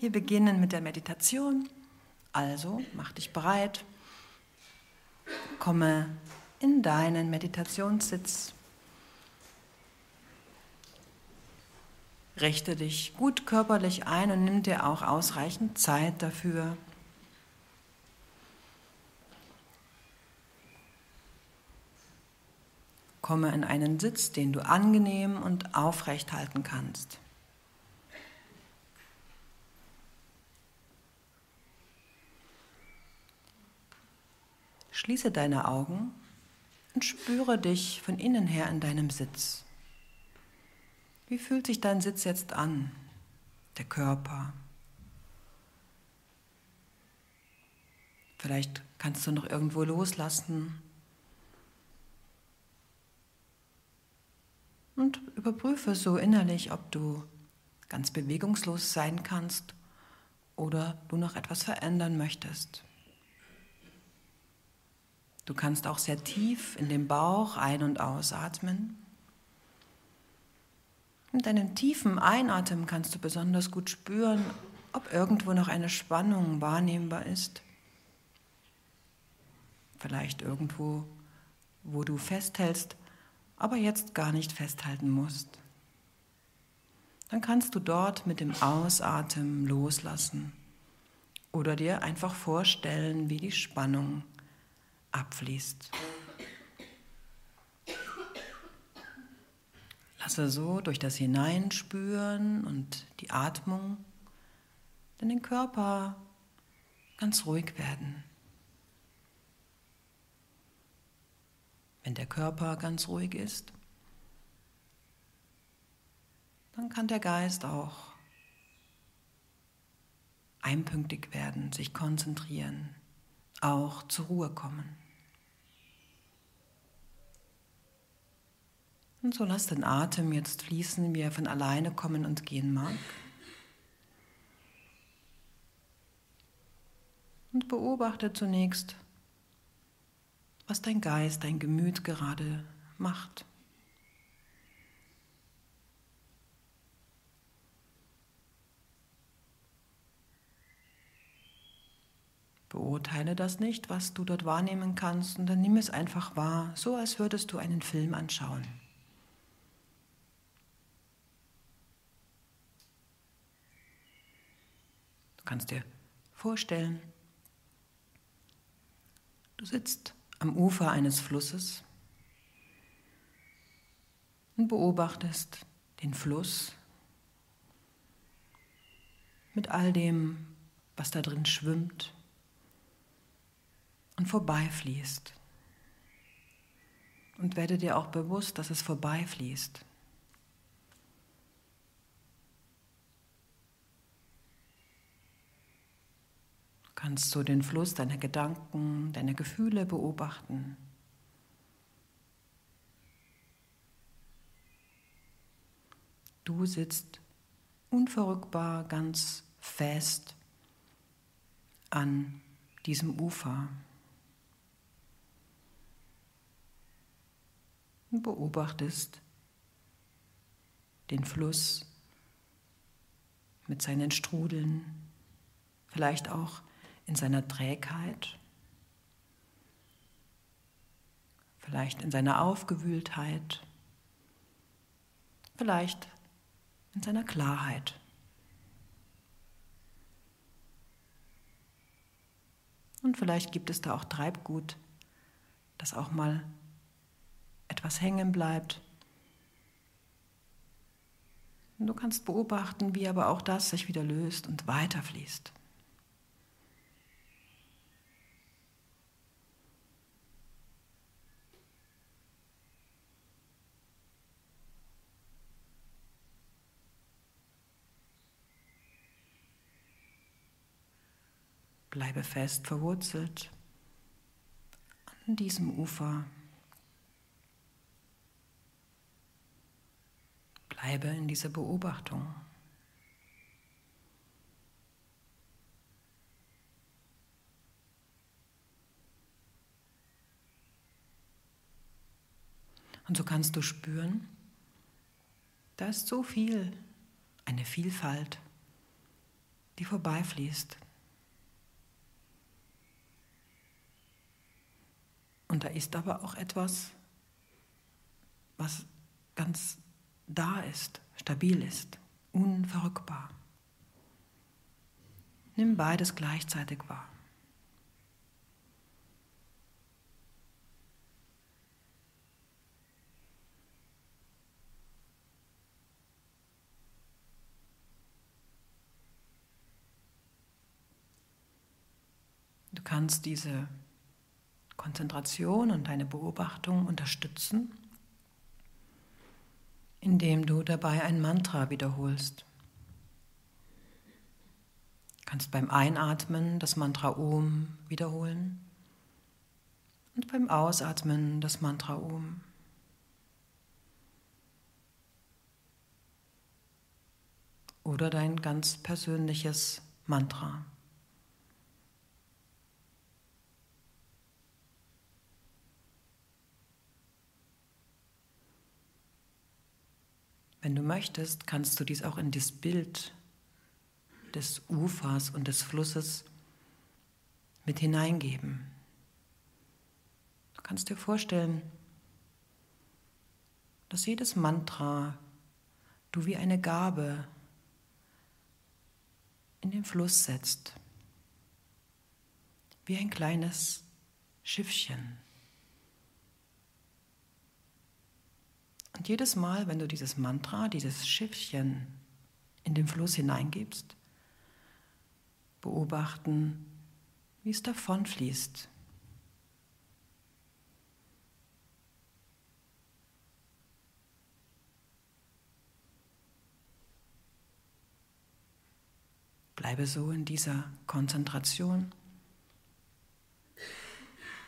Wir beginnen mit der Meditation. Also mach dich bereit. Komme in deinen Meditationssitz. Richte dich gut körperlich ein und nimm dir auch ausreichend Zeit dafür. Komme in einen Sitz, den du angenehm und aufrecht halten kannst. Schließe deine Augen und spüre dich von innen her in deinem Sitz. Wie fühlt sich dein Sitz jetzt an? Der Körper. Vielleicht kannst du noch irgendwo loslassen. Und überprüfe so innerlich, ob du ganz bewegungslos sein kannst oder du noch etwas verändern möchtest. Du kannst auch sehr tief in den Bauch ein- und ausatmen. Mit deinem tiefen Einatmen kannst du besonders gut spüren, ob irgendwo noch eine Spannung wahrnehmbar ist. Vielleicht irgendwo, wo du festhältst, aber jetzt gar nicht festhalten musst. Dann kannst du dort mit dem Ausatmen loslassen oder dir einfach vorstellen, wie die Spannung abfließt. Lasse so durch das Hineinspüren und die Atmung den Körper ganz ruhig werden. Wenn der Körper ganz ruhig ist, dann kann der Geist auch einpünktig werden, sich konzentrieren, auch zur Ruhe kommen. Und so lass den Atem jetzt fließen, wie er von alleine kommen und gehen mag. Und beobachte zunächst, was dein Geist, dein Gemüt gerade macht. Beurteile das nicht, was du dort wahrnehmen kannst, und dann nimm es einfach wahr, so als würdest du einen Film anschauen. Kannst dir vorstellen, du sitzt am Ufer eines Flusses und beobachtest den Fluss mit all dem, was da drin schwimmt und vorbeifließt. Und werde dir auch bewusst, dass es vorbeifließt. Kannst du den Fluss deiner Gedanken, deiner Gefühle beobachten. Du sitzt unverrückbar ganz fest an diesem Ufer und beobachtest den Fluss mit seinen Strudeln, vielleicht auch in seiner Trägheit, vielleicht in seiner Aufgewühltheit, vielleicht in seiner Klarheit. Und vielleicht gibt es da auch Treibgut, dass auch mal etwas hängen bleibt. Und du kannst beobachten, wie aber auch das sich wieder löst und weiterfließt. Bleibe fest verwurzelt an diesem Ufer. Bleibe in dieser Beobachtung. Und so kannst du spüren, da ist so viel, eine Vielfalt die vorbeifließt. Und da ist aber auch etwas, was ganz da ist, stabil ist, unverrückbar. Nimm beides gleichzeitig wahr. Du kannst diese Konzentration und deine Beobachtung unterstützen, indem du dabei ein Mantra wiederholst. Du kannst beim Einatmen das Mantra Om wiederholen und beim Ausatmen das Mantra Om. Oder dein ganz persönliches Mantra. Wenn du möchtest, kannst du dies auch in das Bild des Ufers und des Flusses mit hineingeben. Du kannst dir vorstellen, dass jedes Mantra du wie eine Gabe in den Fluss setzt, wie ein kleines Schiffchen. Und jedes Mal, wenn du dieses Mantra, dieses Schiffchen in den Fluss hineingibst, beobachten, wie es davonfließt. Bleibe so in dieser Konzentration.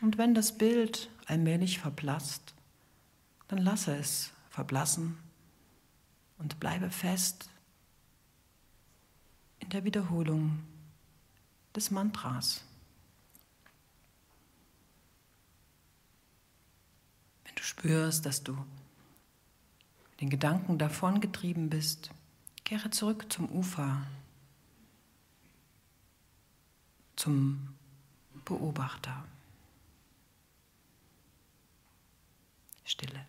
Und wenn das Bild allmählich verblasst, dann lasse es verblassen und bleibe fest in der Wiederholung des Mantras. Wenn du spürst, dass du den Gedanken davongetrieben bist, kehre zurück zum Ufer, zum Beobachter. Stille.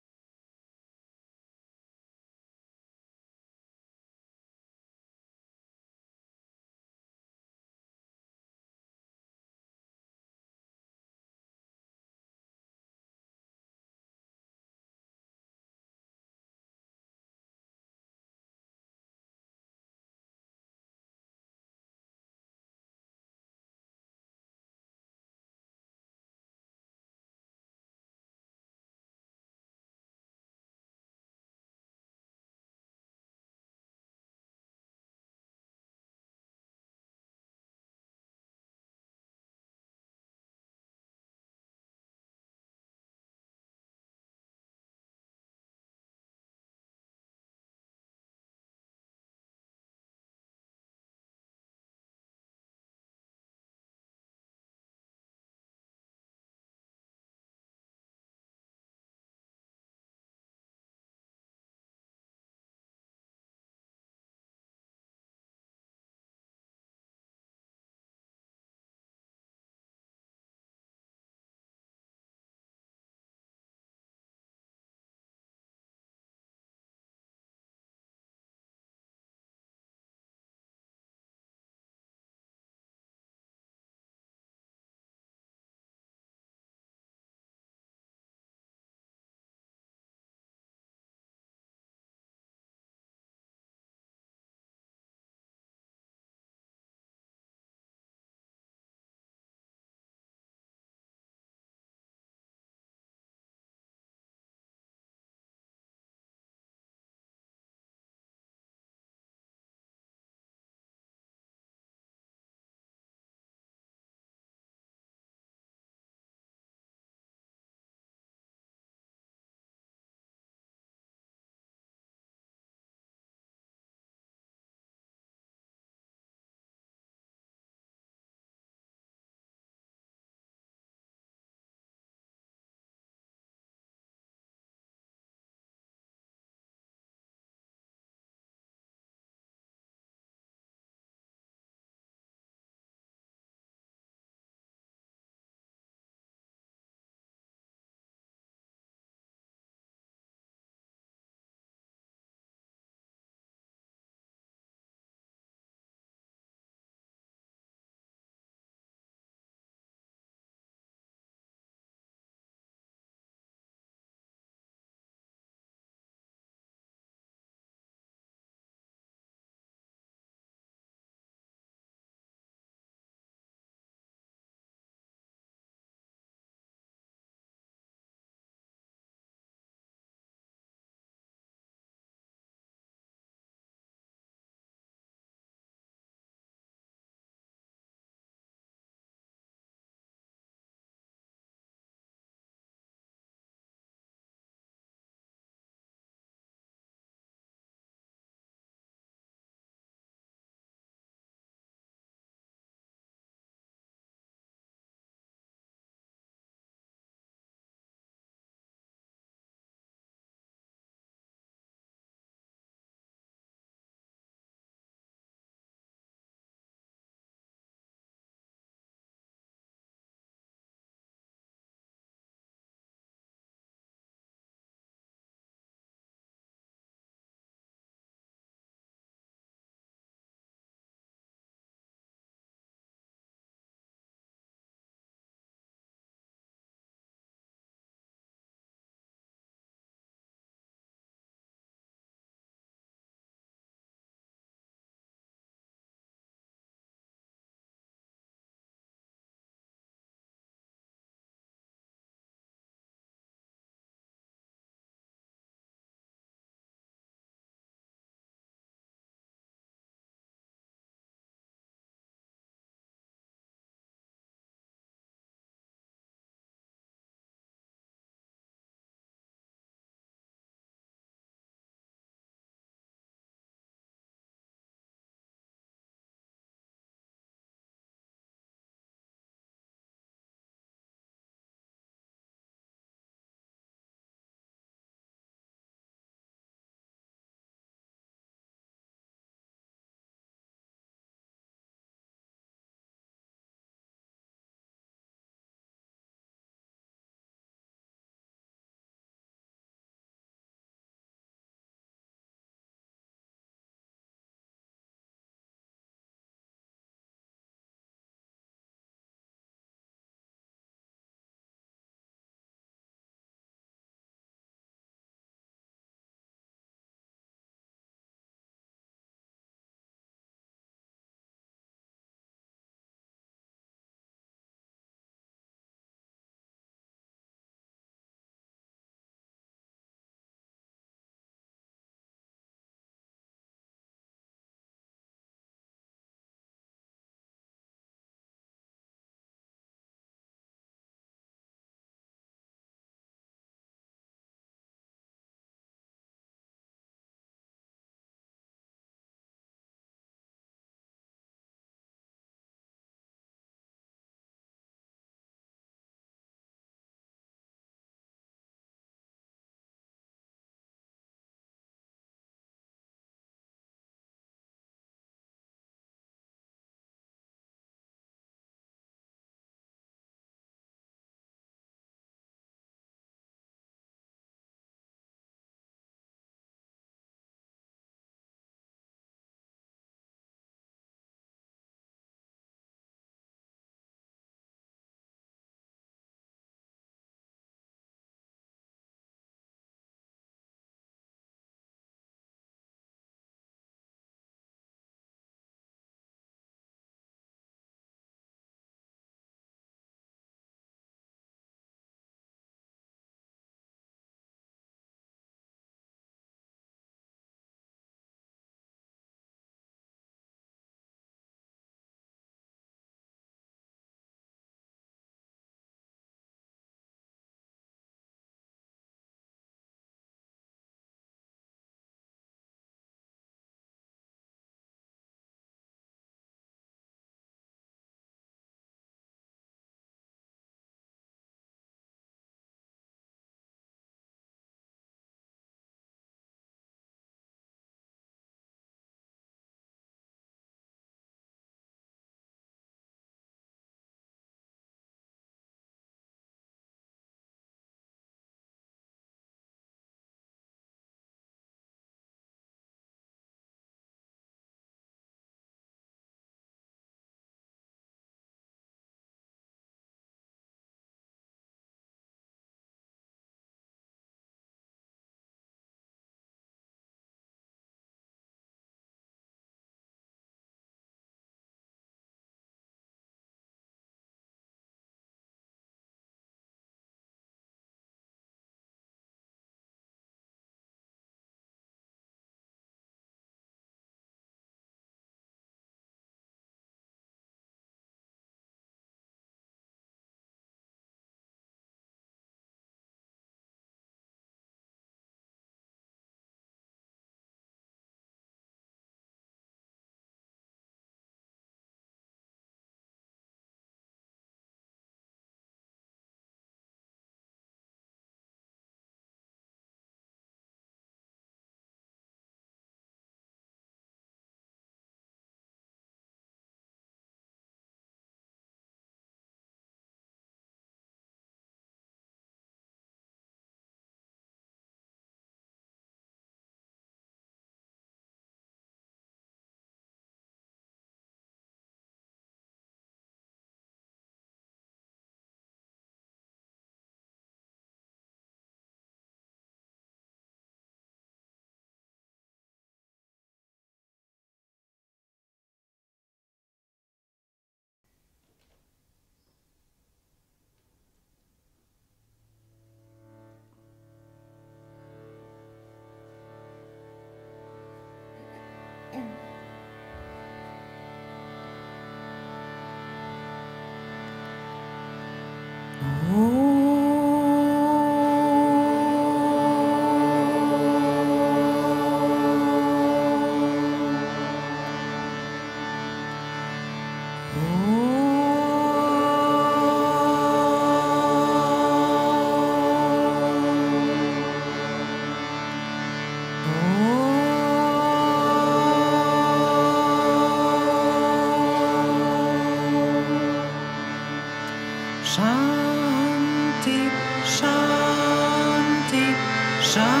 sun.